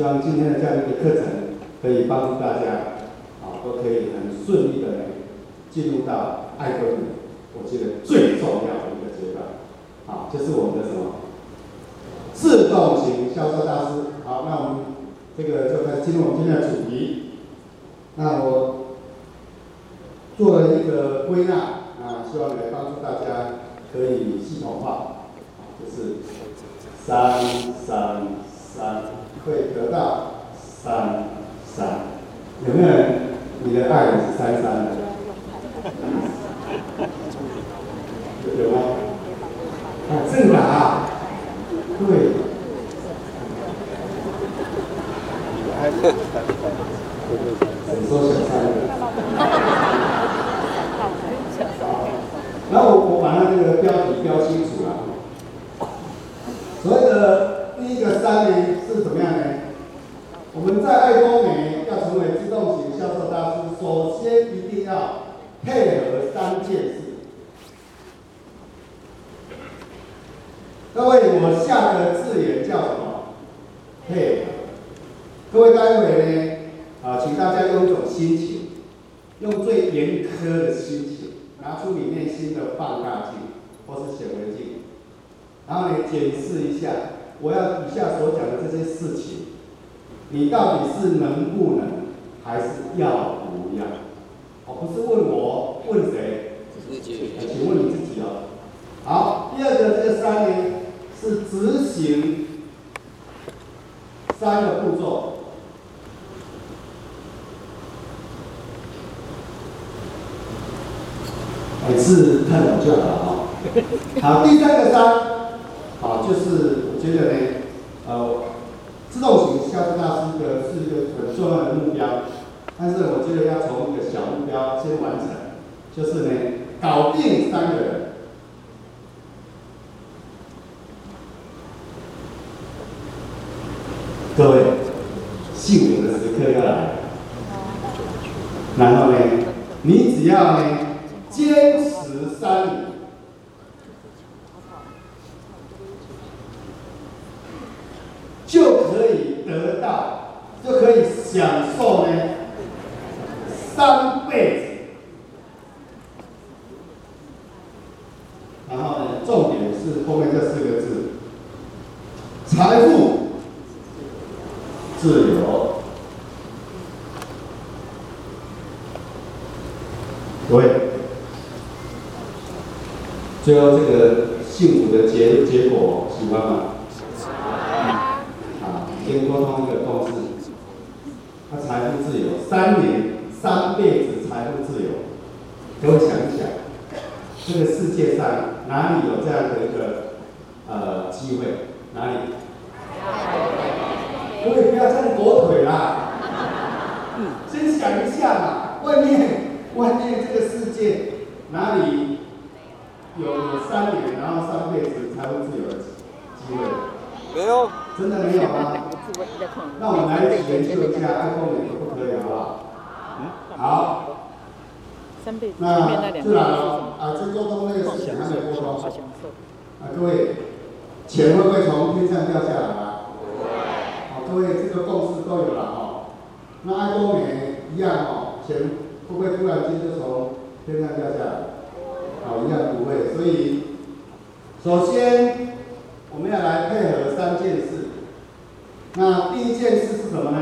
希望今天的这样一个课程可以帮助大家，啊，都可以很顺利的进入到爱工女，我觉得最重要的一个阶段，好，这是我们的什么？自动型销售大师。好，那我们这个就开始进入我们今天的主题。那我做了一个归纳，啊，希望来帮助大家可以系统化。就是三三三会得到三三，有没有人？你的爱是三三的？有吗？啊，正答，对。你说小三的。然后我我把它这个标题标清楚了。所谓的第一个三呢是怎么样呢？我们在爱工美要成为自动型销售大师，首先一定要配合三件事。各位，我下个字眼叫什么？配合。各位，待会呢，啊，请大家用一种心情，用最严苛的心情，拿出你内心的放大镜或是显微镜。然后你检视一下，我要以下所讲的这些事情，你到底是能不能，还是要不要？哦，不是问我，问谁？请问你自己哦。好，第二个这个三呢，是执行三个步骤，每次看懂就好了啊。好，第三个三。好，就是觉得呢，呃，自动型销售大师的是一个很重要的目标，但是我觉得要从一个小目标先完成，就是呢，搞定三个人。各位，幸福的时刻要来了，然后呢，你只要呢，坚持三年。得到就可以享受呢，三辈子。然后呢，重点是后面这四个字：财富自由。对，最后这个幸福的结结果喜欢吗？所以首先我们要来配合三件事。那第一件事是什么呢？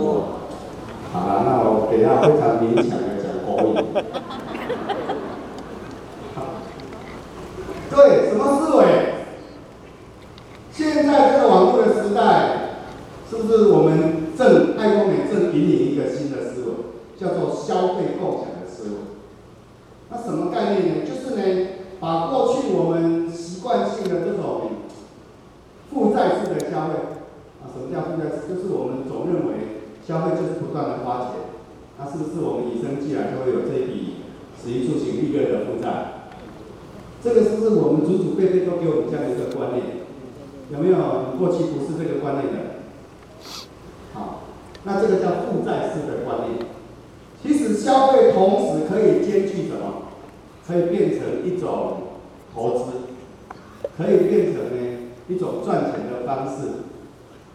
哦。好了，那我等下非常勉强的讲国语。对，什么思维？现在这个网络的时代，是不是我们正爱多美正引领一个新的思维，叫做消费共享的思维？那什么概念呢？就是呢，把过去我们习惯性的这种负债式的消费，啊，什么叫负债式？就是我们总认为消费就是不断的花钱，那是不是我们与生俱来就会有这笔食衣住行育乐的负债？这个是不是我们祖祖辈辈都给我们这样的一个观念？有没有？你过去不是这个观念的？好，那这个叫负债式的观念。其实消费同时可以兼具什么？可以变成一种投资，可以变成呢一种赚钱的方式，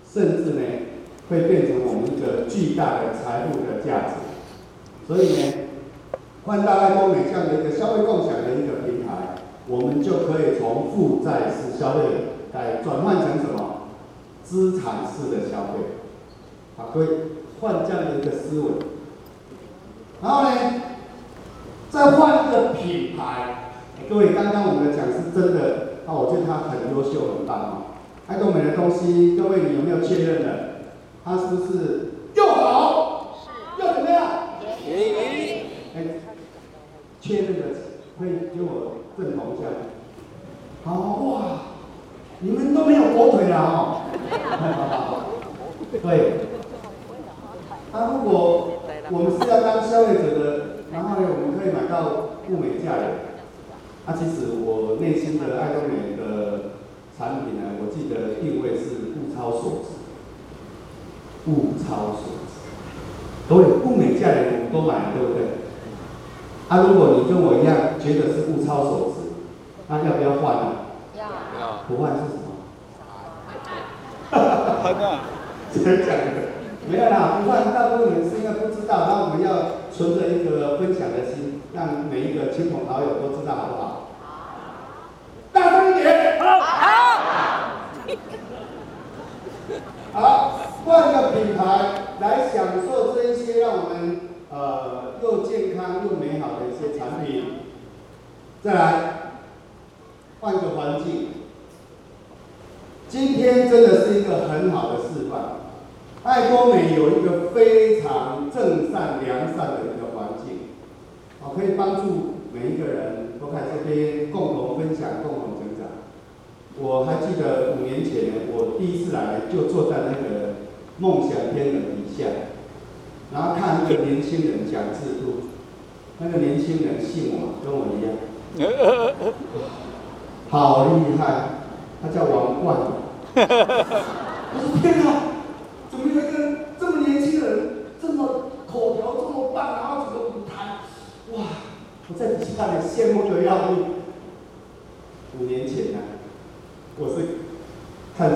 甚至呢会变成我们一个巨大的财富的价值。所以呢，换到爱多美这样的一个消费共享的一个平台。我们就可以从负债式消费来转换成什么？资产式的消费，好，各位换这样的一个思维。然后呢，再换一个品牌。各位，刚刚我们的讲是真的，啊，我觉得他很优秀，很棒啊。爱多美的东西，各位你有没有确认的？它是不是又好？是。又怎么样？便宜。哎，确认的可以给我。认同一下，好哇！你们都没有火腿了哦。对。那如果我们是要当消费者的，然后呢，我们可以买到物美价廉。那其实我内心的爱多美的产品呢，我记得定位是物超所值。物超所值。都有物美价廉，我们都买了，对不对？啊，如果你跟我一样觉得是物超所值，那要不要换呢？要。要。不换是什么？哈哈哈哈哈。真的假的？没有啦，不换大部分人是应该不知道，那我们要存着一个分享的心，让每一个亲朋好友都知道，好不好？好。大声一点。好。好。好，换个品牌来享受这一些，让我们。呃，又健康又美好的一些产品，再来换个环境。今天真的是一个很好的示范。爱多美有一个非常正善良善的一个环境，好，可以帮助每一个人都在这边共同分享、共同成长。我还记得五年前我第一次来，就坐在那个梦想天的底下。然后看一个年轻人讲制度，那个年轻人姓王，跟我一样，好厉害，他叫王冠。我说天哪，怎么有一个这么年轻人，这么口条这么棒，然后整个舞台，哇！我在底下里羡慕的要命。五年前呢、啊，我是看着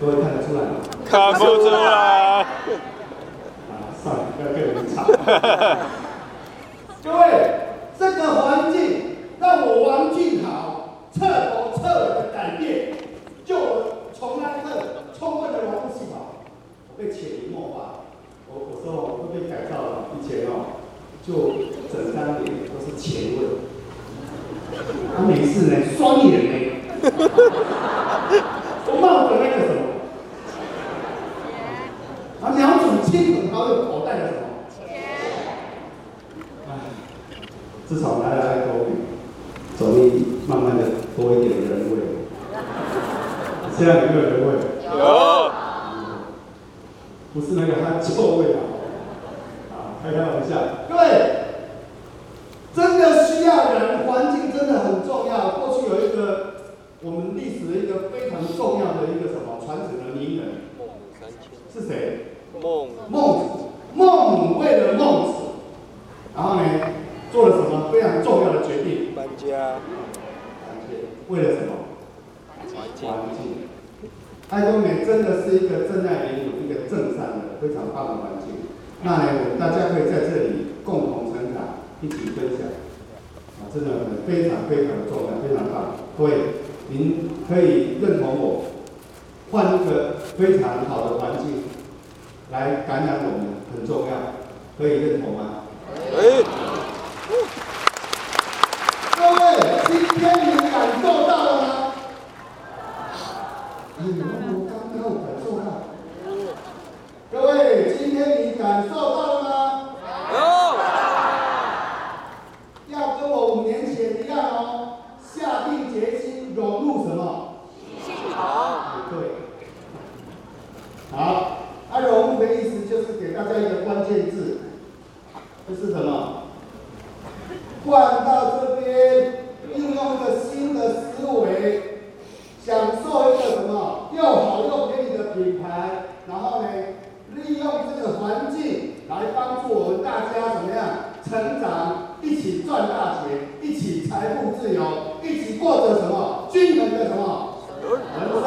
各位看得出来吗？看不出来。啊，算了，不要跟你们吵。各位，这个环境让我王俊豪彻头彻尾的改变，就我从那一刻充分的融入系统，我被潜移默化。我我说我会被改造了，以前哦，就整张脸都是前卫，他没事呢，双眼呢，我冒着那个什么，啊，两种亲朋好友口袋的什么，唉，至少来了爱多美，总比慢慢的多一点人味。现在有没有人味？有。不是那个他臭味啊！啊，开开玩笑，各位，真的需要人，环境真的很重要。过去有一个我们历史的一个非常重要的一个什么传承的名人，是谁？孟孟子。孟母为了孟子，然后呢，做了什么非常重要的决定？搬家。为了什么？环境。环境。爱多美真的是一个正在联盟，一个正善的非常棒的环境。那呢，我们大家可以在这里共同成长，一起分享，啊，真的非常非常的重要，非常棒。各位，您可以认同我，换一个非常好的环境来感染我们，很重要，可以认同吗？可以。各位，今天你感受到了吗？你们我刚刚有感受到，各位，今天你感受到了吗？有。要跟我五年前一样哦，下定决心融入什么？系统。对。好，啊，融入的意思就是给大家一个关键字，这是什么？换到这边，运用一个新的思维。享受一个什么又好又便宜的品牌，然后呢，利用这个环境来帮助我们大家怎么样成长，一起赚大钱，一起财富自由，一起过着什么均衡的什么人生。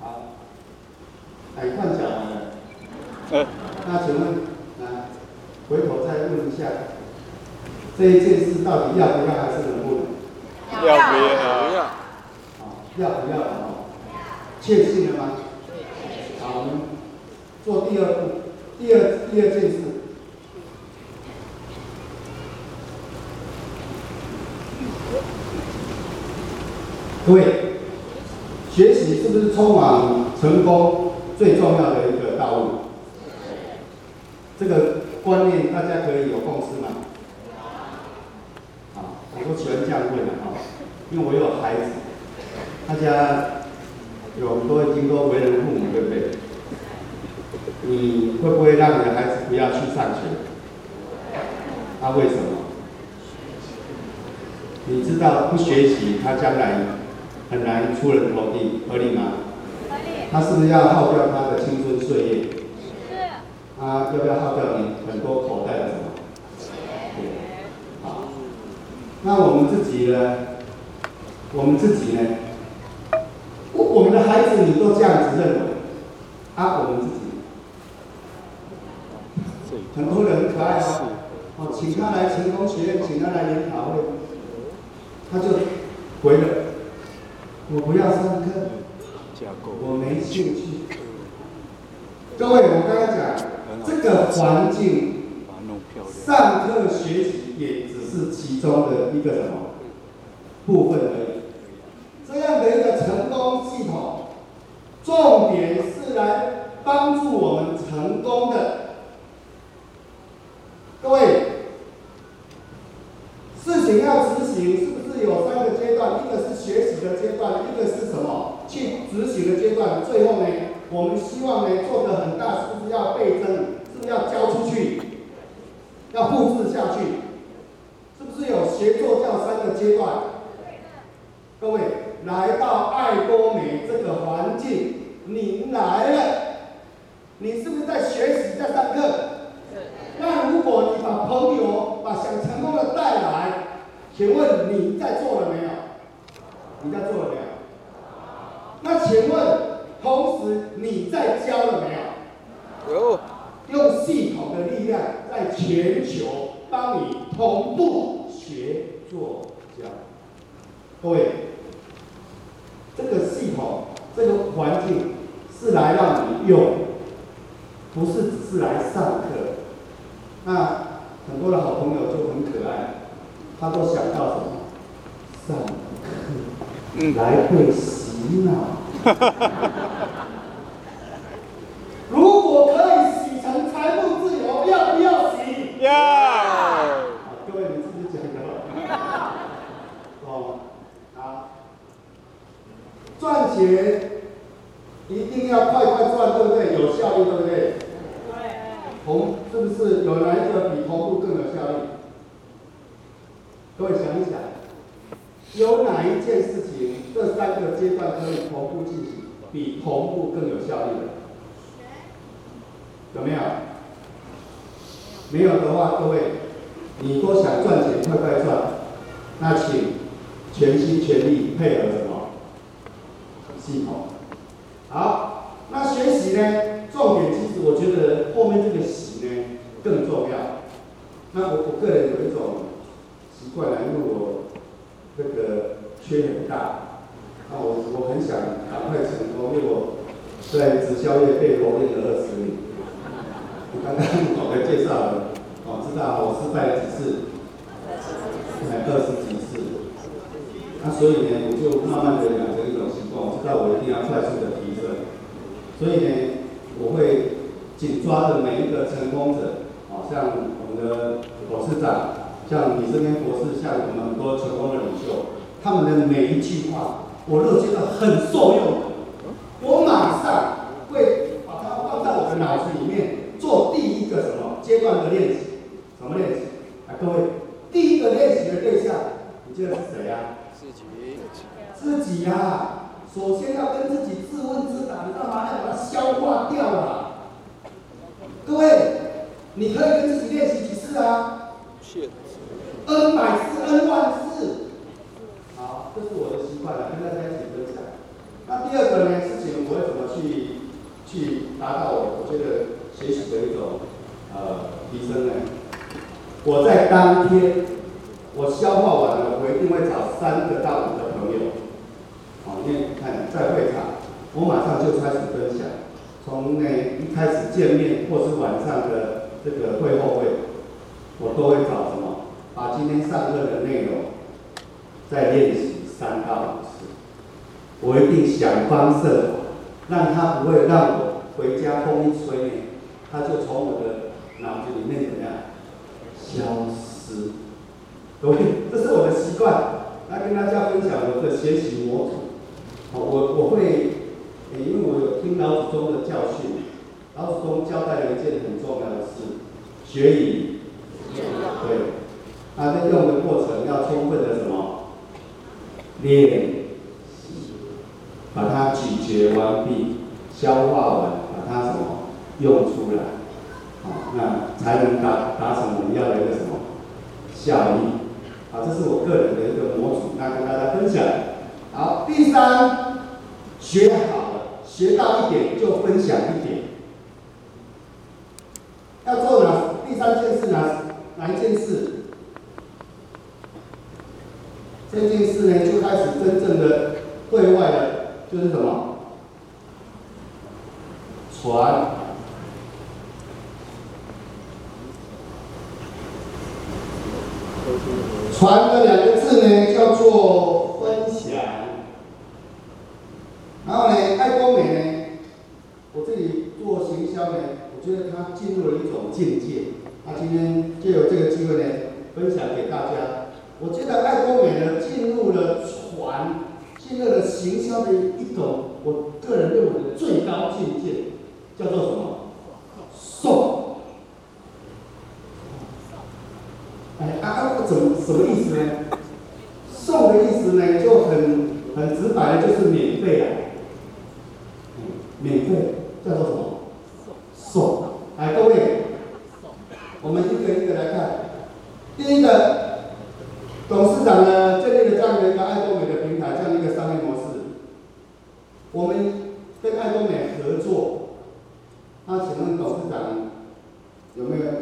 好，来换脚那请问，啊回头再问一下，这一件事到底要不要还是能不能？要不要？不要。不要哦？确信了吗？好，我们做第二步，第二第二件事。各位，学习是不是通往成功最重要的一个？这个观念大家可以有共识吗？啊，我都喜欢这样问的啊，因为我有孩子。大家有很多已经都为人父母，对不对？你会不会让你的孩子不要去上学？他、啊、为什么？你知道不学习，他将来很难出人头地，合理吗？合理。他是不是要耗掉他。他要不要耗掉你很多口袋的什么？对。好。那我们自己呢？我们自己呢？我们的孩子，你都这样子认为，啊，我们自己，很多人很可爱哦，哦，请他来成功学院，请他来研讨会，他就回了，我不要上课，我没兴趣。各位，我刚刚讲，这个环境，上课学习也只是其中的一个什么部分而已。这样的一个成功系统，重点是来帮助我们成功的。各位，事情要执行，是不是有三个阶段？一个是学习的阶段，一个是什么？去执行的阶段。最后呢，我们希望呢做得很大，是不是要倍增？是不是要交出去？要复制下去？是不是有学做教三个阶段？各位。来到爱多美这个环境，你来了，你是不是在学习，在上课？那如果你把朋友请问你在做了没有？你在做了没有？那请问，同时你在教了没有？有。用系统的力量，在全球帮你同步学做教。各位，这个系统、这个环境是来让你用，不是只是来上课。那很多的好朋友就很可爱，他都想到什么？上课，来被洗脑。如果可以洗成财富自由，要不要洗？要。各位你自己讲的。哦，好。赚钱一定要快快赚，对不对？有效率，对不对？同是不是有哪一个比同步更有效率？各位想一想，有哪一件事情这三个阶段可以同步进行，比同步更有效率的？有没有？没有的话，各位，你都想赚钱，快快赚，那请全心全力配合什么？系统。好，那学习呢？重点其实我觉得后面这个习呢更重要。那我我个人有一种习惯来，因为我这个缺很大，那我我很想赶快成功，因为我在直销业被磨练了二十年。我刚刚我来介绍了，哦，知道我失败了几次，才二十几次。那所以呢，我就慢慢的我一定要快速的提升。所以呢。我会紧抓着每一个成功者，啊，像我们的董事长，像李生天博士，像我们很多成功的领袖，他们的每一句话，我都觉得很受用。我马上会把它放在我的脑子里面，做第一个什么阶段的练习？什么练习？啊，各位，第一个练习的对象，你觉得是谁呀？自己。自己呀。首先要跟自己自问自答，你干嘛要把它消化掉啊？各位，你可以跟自己练习几次啊？N 百次，N 万次。好，这是我的习惯了，跟大家一起分享。那第二个呢，事情我会怎么去去达到我我觉得学习的一种呃提升呢？我在当天我消化完了，我一定会找三个到五个。在会场，我马上就开始分享。从那一开始见面，或是晚上的这个会后会，我都会找什么？把今天上课的内容再练习三到五次。我一定想方设法，让他不会让我回家风一吹，他就从我的脑子里面怎么？样消失。？OK，，这是我的习惯，来跟大家分享我的学习模组。我我会，因为我有听老祖宗的教训，老祖宗交代了一件很重要的事，学以对，他在用的过程要充分的什么？练习，把它咀嚼完毕，消化完，把它什么用出来，好，那才能达达成我们要的一个什么效益，好，这是我个人的一个模组，那跟大家分享。好，第三，学好了，学到一点就分享一点。要做哪？第三件事哪？哪一件事？这件事呢，就开始真正的对外的，就是什么？传。传的两个字呢，叫做。然后呢，爱多美呢，我这里做行销呢，我觉得它进入了一种境界。那今天就有这个机会呢，分享给大家。我觉得爱多美呢，进入了传，进入了行销的一种，我个人认为的最高境界，叫做什么？送。哎啊，怎么什么意思呢？送的意思呢，就很很直白的，就是免费啊。免费叫做什么？送。来，各位，我们一个一个来看。第一个，董事长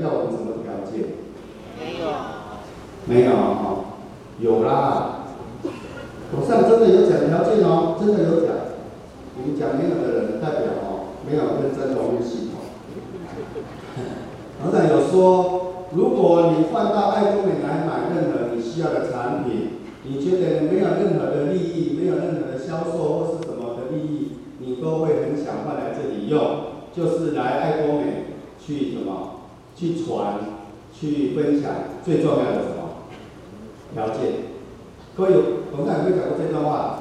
要我们什么条件？没有。没有哦，有啦。我上真的有讲条件哦，真的有讲。你们讲没有的人代表哦，没有认真融入系统。老板有说，如果你换到爱多美来买任何你需要的产品，你觉得没有任何的利益，没有任何的销售或是什么的利益，你都会很想换来这里用，就是来爱多美去什么，去传，去分享，最重要的什么条件？各位有，董事长有没有讲过这段话？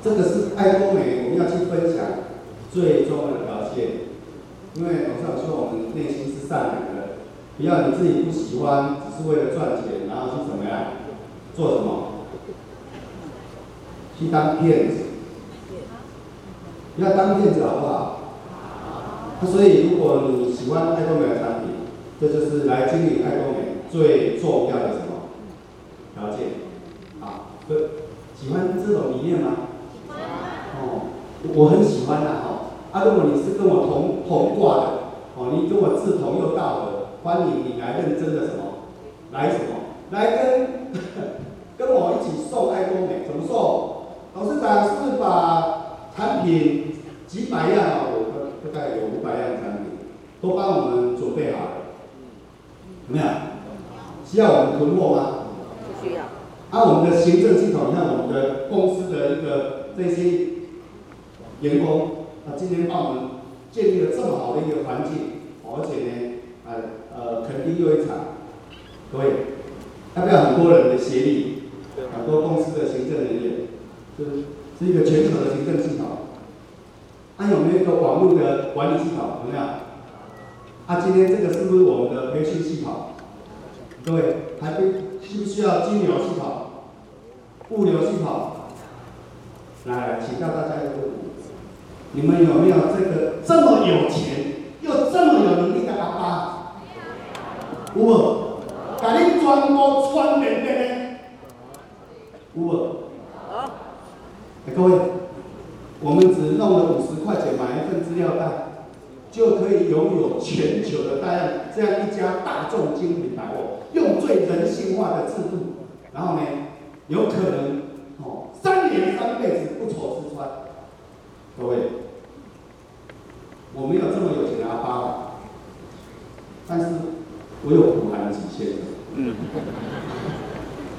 这个是爱多美我们要去分享最重要的条件。因为董事长说我们内心是善良的，不要你自己不喜欢，只是为了赚钱，然后去怎么样，做什么？去当骗子，不要当骗子好不好？那所以如果你喜欢爱多美的产品，这就是来经营爱多美最重要的什么条件？啊，对，喜欢这种理念吗？喜欢哦，我很喜欢的哈。啊，如果你是跟我同同挂的，哦，你跟我志同又道合，欢迎你来认真的什么，来什么，来跟 跟我一起送爱多美，怎么送？董事长是把产品几百样啊，我大概有五百样产品，都帮我们准备好了，有没有？需要我们囤货吗？不需要。啊，我们的行政系统，你看我们的公司的一个这些员工。他今天帮我们建立了这么好的一个环境，而且呢，呃呃，肯定又一场，各位，要不要很多人的协力？很多公司的行政人员，就是是一个全球的行政系统。还、啊、有没有一个网络的管理系统？有没有？啊，今天这个是不是我们的培训系统？各位，还不需不需要金流系统、物流系统？来，请教大家一个问题。你们有没有这个这么有钱又这么有能力的阿爸？有无？把你全部穿遍遍的，有无？啊！各位，我们只弄了五十块钱买一份资料袋，就可以拥有全球的大样这样一家大众精品百货，用最人性化的制度，然后呢，有可能哦，三年三辈子不愁吃穿。各位，我没有这么有钱的阿爸，但是我有苦寒的极限。嗯，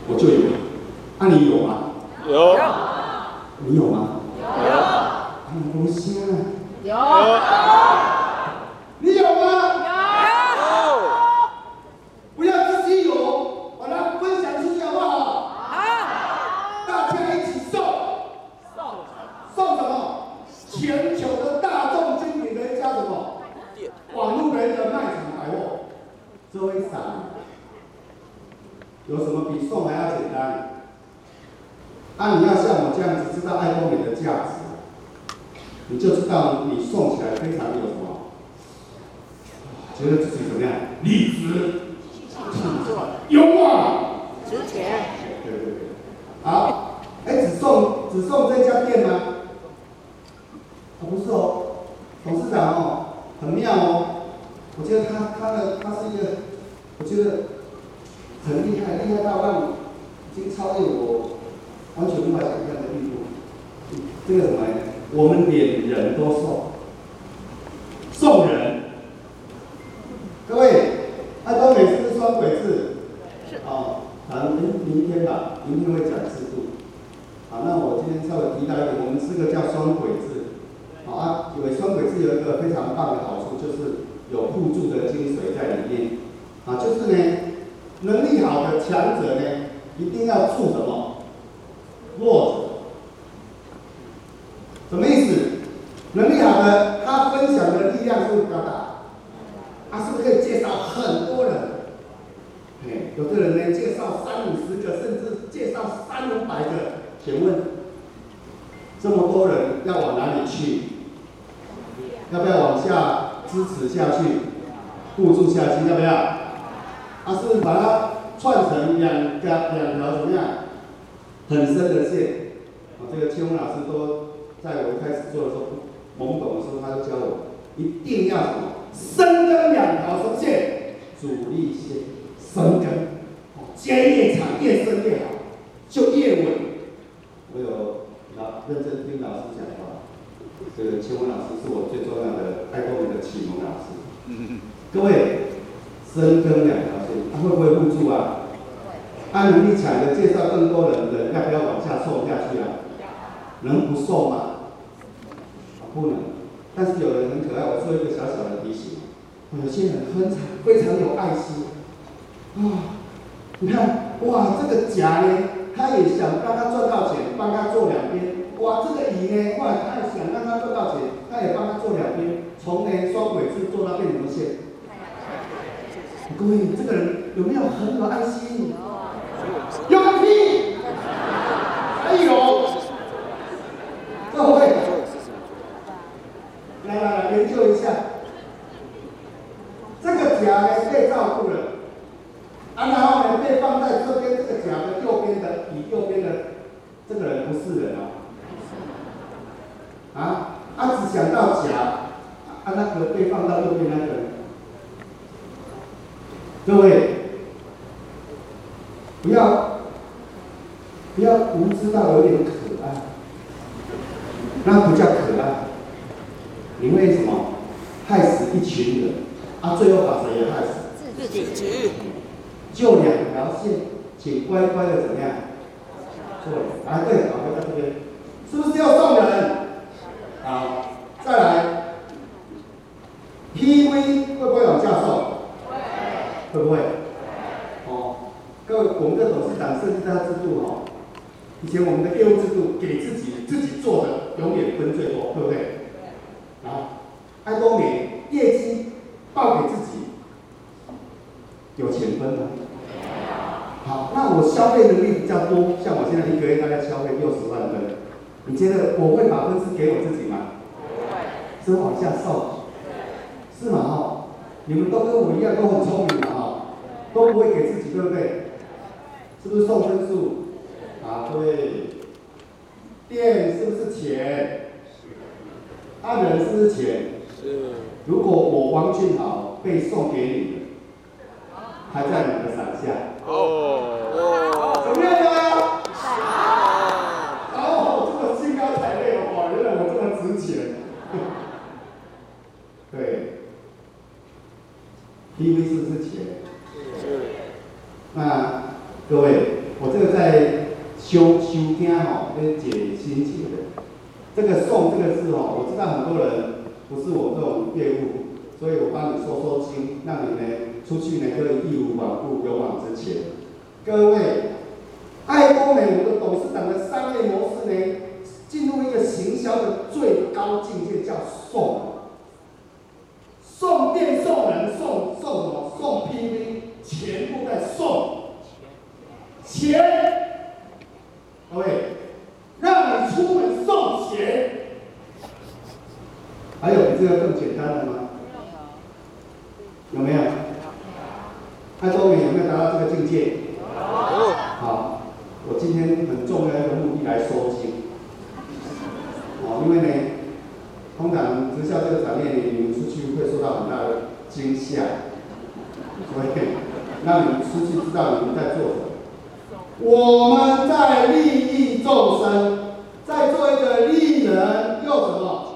我就有，那、啊、你有吗？有。你有吗？有。很不行啊。有。有你有吗？有什么比送还要简单？啊，你要像我这样子知道爱多美的价值，你就知道你送起来非常有什么，觉得自己怎么样？理直气壮，勇往直前。对对对，好，哎，只送只送这家店吗？啊，不是哦，董事长哦，很妙哦，我觉得他他的他是一个，我觉得。很厉害，厉害到让已经超越我完全无法想象的地步。这个什么？我们连人都送，送人。各位，爱多美是不是双轨制？是。啊，咱们明天吧，明天会讲制度。好，稍微提到一点，我们这个叫双轨制。好啊，因为双轨制有一个非常棒的好处，就是有互助的精髓在里面。啊，就是呢。能力好的强者呢，一定要助什么？弱者。什么意思？能力好的，他分享的力量是不是比较大？他是不是可以介绍很多人？嘿，有的人呢，介绍三五十个，甚至介绍三五百个。请问，这么多人要往哪里去？要不要往下支持下去？互助下去？要不要？它、是把它串成两条两条怎么样？很深的线。啊，这个青红老师都在我一开始做的时候懵懂的时候，他就教我，一定要什么？深耕两条什么线？主力线深耕，哦，接越长越深越好，就越稳。我有老认真听老师讲话，这个千文老师是我最重要的爱多美的启蒙老师。各位，深耕两条线，他会不会互助啊？按能力强的介绍更多人，人要不要往下送下去啊？能不送吗？不能。但是有人很可爱，我做一个小小的提醒。有些人非常非常有爱心，啊，你看，哇，这个甲呢，他也想让他赚到钱，帮他做两边。哇，这个乙呢，哇，他也想让他赚到钱，他也帮他做两边，从呢双轨制做到变成线？各位，这个人有没有很有爱心？有个屁！还有，各位，来来来，研究一下，这个甲呢被照顾了，啊，然后呢被放在这边这个甲的右边的，你右边的这个人不是人哦，啊，他只想到甲，啊，那个被放到右边那个人，各位。不要，不要无知到有点可爱，那不叫可爱。你为什么害死一群人？啊，最后把谁也害死？自己。就两条线，请乖乖的怎么样？做。啊，对，好，回到这边，是不是要送人？好，再来。PV 会不会往下送？会。会不会？哦各位，我们的董事长甚至他制度哈，以前我们的业务制度给自己自己做的永远分最多，对不对？啊，爱多美业绩报给自己，有钱分吗？好，那我消费能力比较多，像我现在一个月大概消费六十万分，你觉得我会把分是给我自己吗？不会，是往下送，你们都跟我一样都很聪明的哈，都不会给自己，对不对？是不是送分数？啊，对。电是不是钱？按人是不是钱？是。如果我王俊豪被送给你，还在你的伞下。哦哦。怎么样啊？哦，这么兴高采烈哦，原来我这么值钱。对。因为是不是钱？是。那。各位，我这个在修修听哈，跟解心结的。这个送这个字哈，我知道很多人不是我这种业务，所以我帮你说说清，让你呢出去呢可以义无反顾，勇往直前。各位，爱多美我的董事长的商业模式呢，进入一个行销的最高境界，叫。送电送人送送什么？送 PV，全部在送。钱，各位，让你出门送钱，还有比这个更简单的吗？有没有？爱多美有没有达到这个境界？有。好，我今天很重要的一个目的来收金。哦，因为呢，通常直销这个产业里，你们出去会受到很大的惊吓，所以让你们出去知道你们在做什么。我们在利益众生，在做一个利人又什么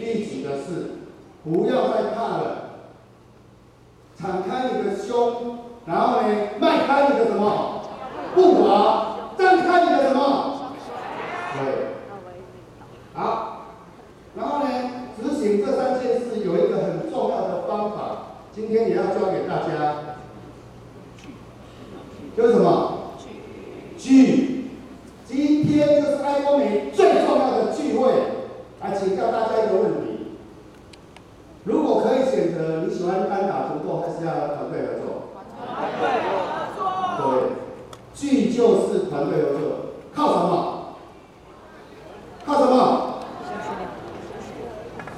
利己的事，不要再怕了，敞开你的胸，然后呢，迈开你的什么步伐，张开你的什么，对，好，然后呢，执行这三件事有一个很重要的方法，今天也要教给大家，就是什么？聚，今天就是爱多美最重要的聚会，来请教大家一个问题：如果可以选择，你喜欢单打独斗还是要团队合作？团队合作。对，聚就是团队合作，靠什么？靠什么？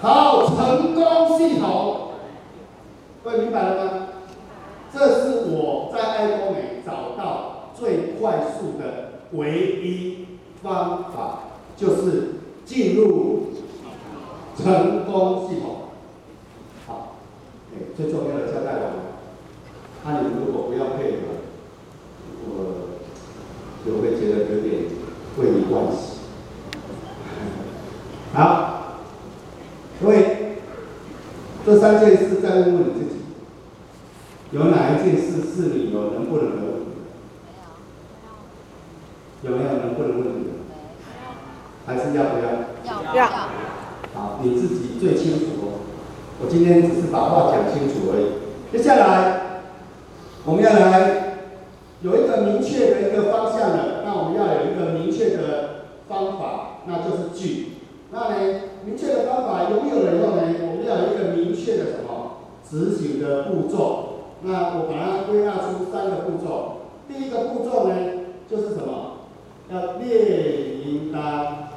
好，成功系统，各位明白了吗？这是我在爱多美找到。最快速的唯一方法就是进入成功系统。好，最重要的交代完了。关系。好，各位，这三件事再问问你自己，有哪一件事是你有能不能问？有没有能不能问题？还是要不要？要。好，你自己最清楚。我今天只是把话讲清楚而已。接下来，我们要来有一个明确的一个方向了。那我们要有一个明确的方法，那就是句。那呢，明确的方法拥有了以后呢，我们要有一个明确的什么执行的步骤。那我把它归纳出三个步骤。第一个步骤呢，就是什么？要列名单。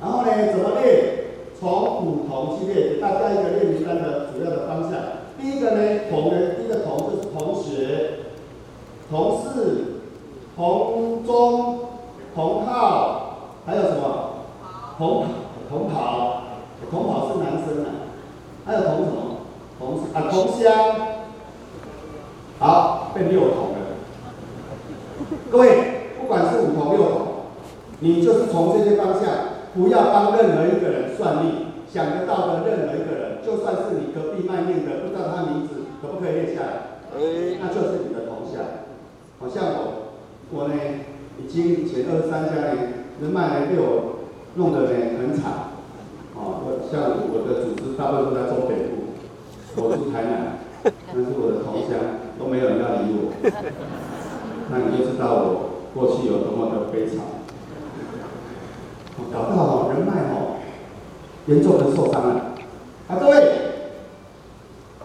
然后呢，怎么列？从不同去列，给大家一个列名单的主要的方向。第一个呢，同呢，第一个同就是同学、同事、同宗、同号，还有什么？同同跑，同跑是男生啊，还有同什么？同啊同乡，好，变六同了。各位，不管是五同六同，你就是从这些方向，不要帮任何一个人算命，想得到的任何一个人，就算是你隔壁卖命的，不知道他名字，可不可以列下来？那就是你的同乡。好像我，我呢，已经前二十三家呢，人脉呢被我。弄得呢很惨，啊哦，像我的组织大部分都在中北部，我住台南，但是我的同乡都没有人要理我，那你就知道我过去有多么的悲惨，搞不好人脉哦严重的受伤了，啊各位，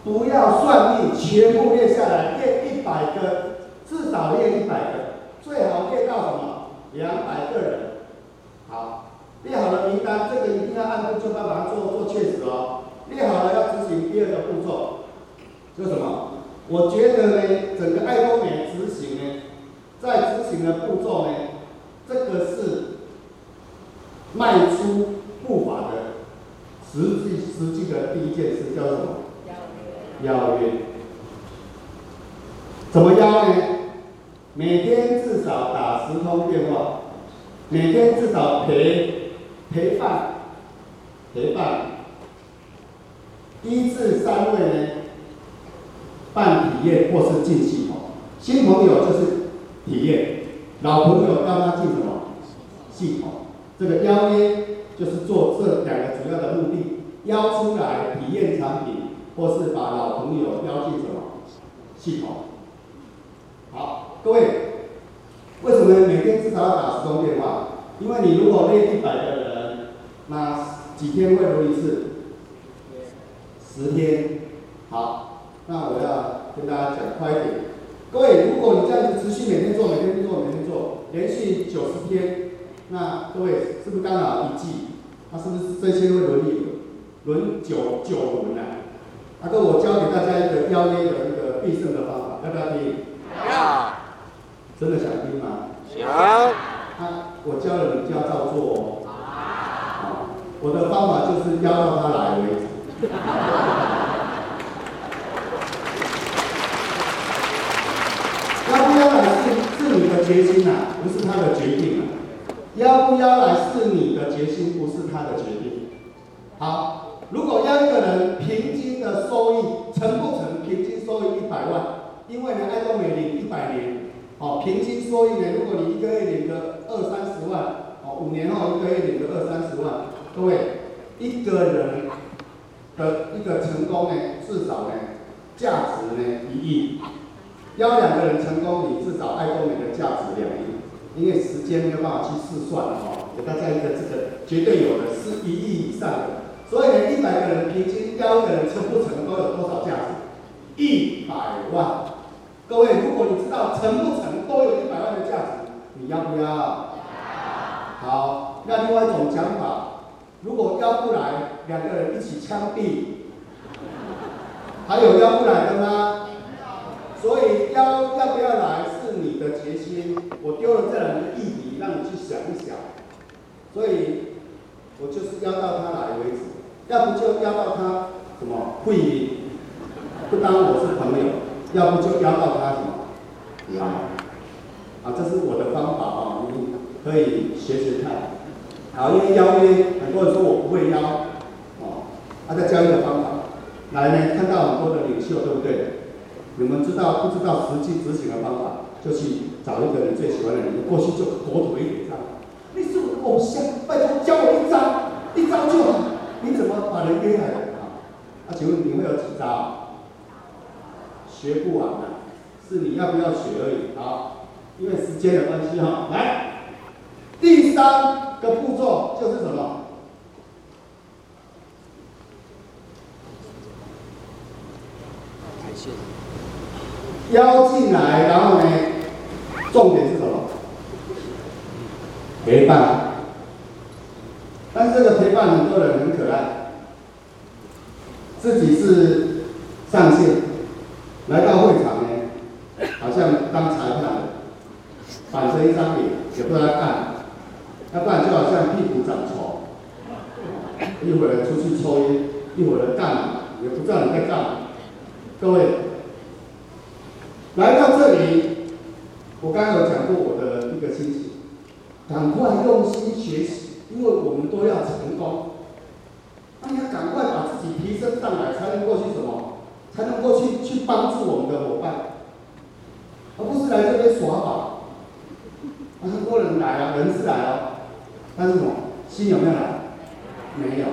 不要算命，全部列下来，列一百个，至少列一百个，最好列到什么？两百个人，列好了名单，这个一定要按部就班把它做做确实哦。列好了要执行第二个步骤，就什么？我觉得呢，整个爱多美执行呢，在执行的步骤呢，这个是迈出步伐的实际实际的第一件事，叫什么？邀约。邀约。怎么邀呢？每天至少打十通电话，每天至少陪。陪伴，陪伴，一至三位呢，办体验或是进系统。新朋友就是体验，老朋友要他进什么？系统。这个邀约就是做这两个主要的目的，邀出来体验产品，或是把老朋友邀进什么？系统。好，各位，为什么每天至少要打十通电话？因为你如果列一百个人。那几天会轮一次？十天。好，那我要跟大家讲快一点。各位，如果你这样子持续每天做、每天做、每天做，连续九十天，那各位是不是刚好一季？那是不是这些会轮一轮？轮九九轮啊？那个我教给大家一个邀约的一个必胜的方法，要不要听？要。真的想听吗？想。那我教了你就要照做哦。我的方法就是要到他来为止。要不要来是是你的决心呐、啊，不是他的决定啊。邀不要来是你的决心，不是他的决定。好，如果要一个人平均的收益成不成？平均收益一百万，因为呢，爱多美领一百年，好，平均收益呢，如果你一个月领个二三十万，哦，五年后一个月领个二三十万。各位，一个人的一个成功呢，至少呢，价值呢一亿。邀两个人成功，你至少爱多美的价值两亿。因为时间没有办法去试算哦，给大家一个这个绝对有的是一亿以上的。所以呢，一百个人平均邀一个人成不成功有多少价值？一百万。各位，如果你知道成不成都有一百万的价值，你要不要？好，那另外一种讲法。如果邀不来，两个人一起枪毙，还有邀不来的吗？所以邀要不要来是你的决心。我丢了这两个议题，让你去想一想。所以，我就是邀到他来为止，要不就邀到他什么会议，不当我是朋友；要不就邀到他什么，啊，啊，这是我的方法啊，你可以学学看。好，因为邀约，很多人说我不会邀，哦，他在教一个方法，来呢，看到很多的领袖，对不对？你们知道不知道实际执行的方法？就去找一个你最喜欢的人，过去就妥妥一点这样。你是我的偶像，拜托教我一招，一招就好。你怎么把人约来的啊？啊，请问你会有几招？学不完的，是你要不要学而已。好，因为时间的关系哈，来，第三个步骤就是什么？邀进来，然后呢，重点是什么？陪伴。但是这个陪伴很多人很可爱，自己是上线，来到会场呢，好像当裁判的，板着一张脸，也不知道干嘛，要不然就好像屁股长虫，一会儿出去抽烟，一会儿干嘛，也不知道你在干嘛，各位。来到这里，我刚刚有讲过我的一个心情，赶快用心学习，因为我们都要成功。那你要赶快把自己提升上来，才能过去什么？才能过去去帮助我们的伙伴，而不是来这边耍宝。很多人来啊，人是来了，但是什么？心有没有来？没有。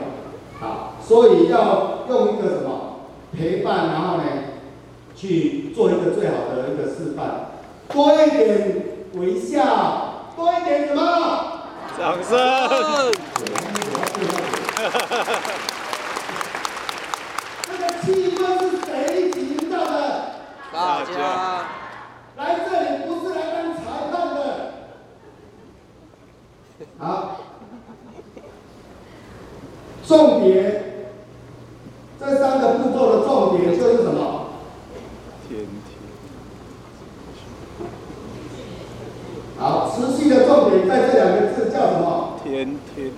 好，所以要用一个什么陪伴，然后呢？去做一个最好的一个示范，多一点微笑，多一点什么？掌声。这个气氛是谁营造的？大家。来这里不是来当裁判的。好。重点，这三个步骤的重点就是什么？好，持续的重点在这两个字叫什么？天天。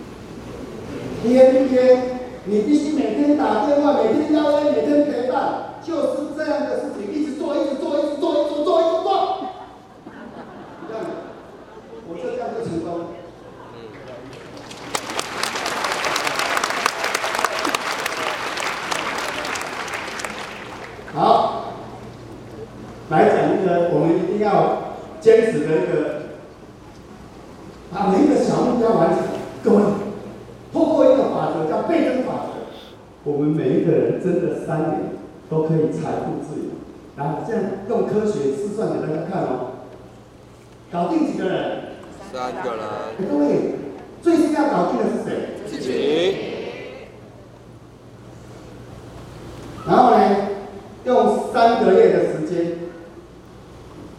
天天，你必须每天打电话，每天邀约，每天陪伴，就是这样的事情，一直做，一直做，一直做，一直做，一直做。这样，我这样就成功了。好，来讲一个我们一定要坚持的一个。把每一个小目标完成，各位，透过一个法则叫倍增法则，我们每一个人真的三年都可以财富自由。然后这样用科学试算给大家看哦，搞定几个人？三个人。哎，各位，最先要搞定的是谁？自己。然后呢，用三个月的时间，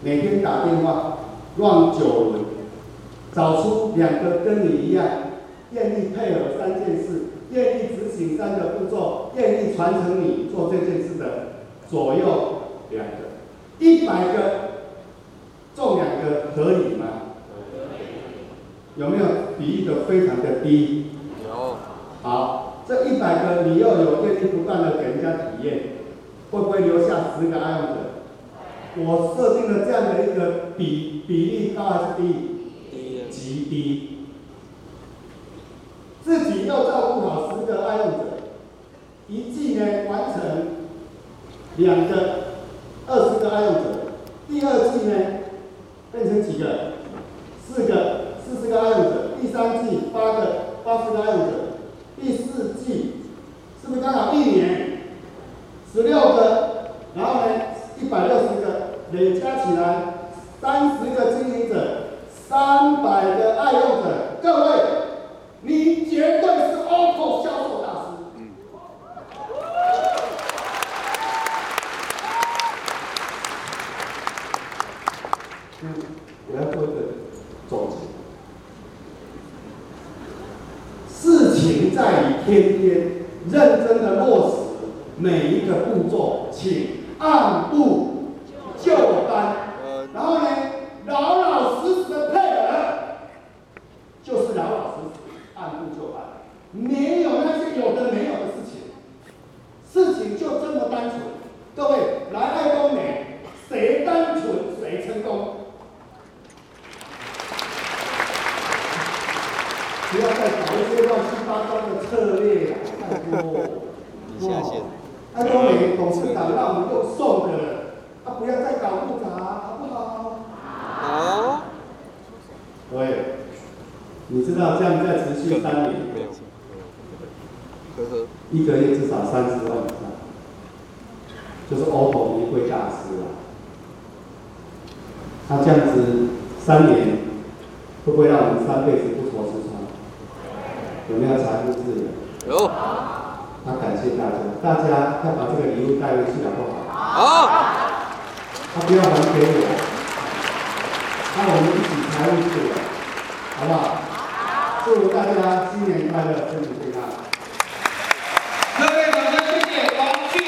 每天打电话乱九轮。找出两个跟你一样，愿意配合三件事，愿意执行三个步骤，愿意传承你做这件事的左右两个，一百个中两个可以吗？有没有比喻的非常的低？有。好，这一百个你又有愿意不断的给人家体验，会不会留下十个爱用者？我设定了这样的一个比比例高还是低？极低，自己要照顾好十个爱用者，一季呢完成两个二十个爱用者，第二季呢变成几个？四个四十个爱用者，第三季八个八十个爱用者，第四季是不是刚好一年？十六个？然后呢一百六十个，累加起来三十个经营者。三百个爱用者，各位，你绝对是 OPPO 销售大师。嗯。嗯，我要做一个总结。事情在于天天认真的落实每一个步骤，请按部就班。然后呢，老老实实的配合，就是老老实实按部就班，没有那些有的没有的事情，事情就这么单纯。各位来爱多美，谁单纯谁成功？不要再搞一些乱七八糟的策略啊，太多。底下线。爱多美董事长让我们又送的了，啊，不要再搞复杂，好不好？好。对，你知道这样再持续三年。呵呵。一个月至少三十万以上，就是 OPPO 一位大师了。他这样子三年，会不会让我们三辈子不愁吃穿？有没有财富自由？有。那感谢大家，大家要把这个礼物带回去好不好？好。他不要还给我，那我们一起财务自由，好不好？祝大家新年快乐，身体健康。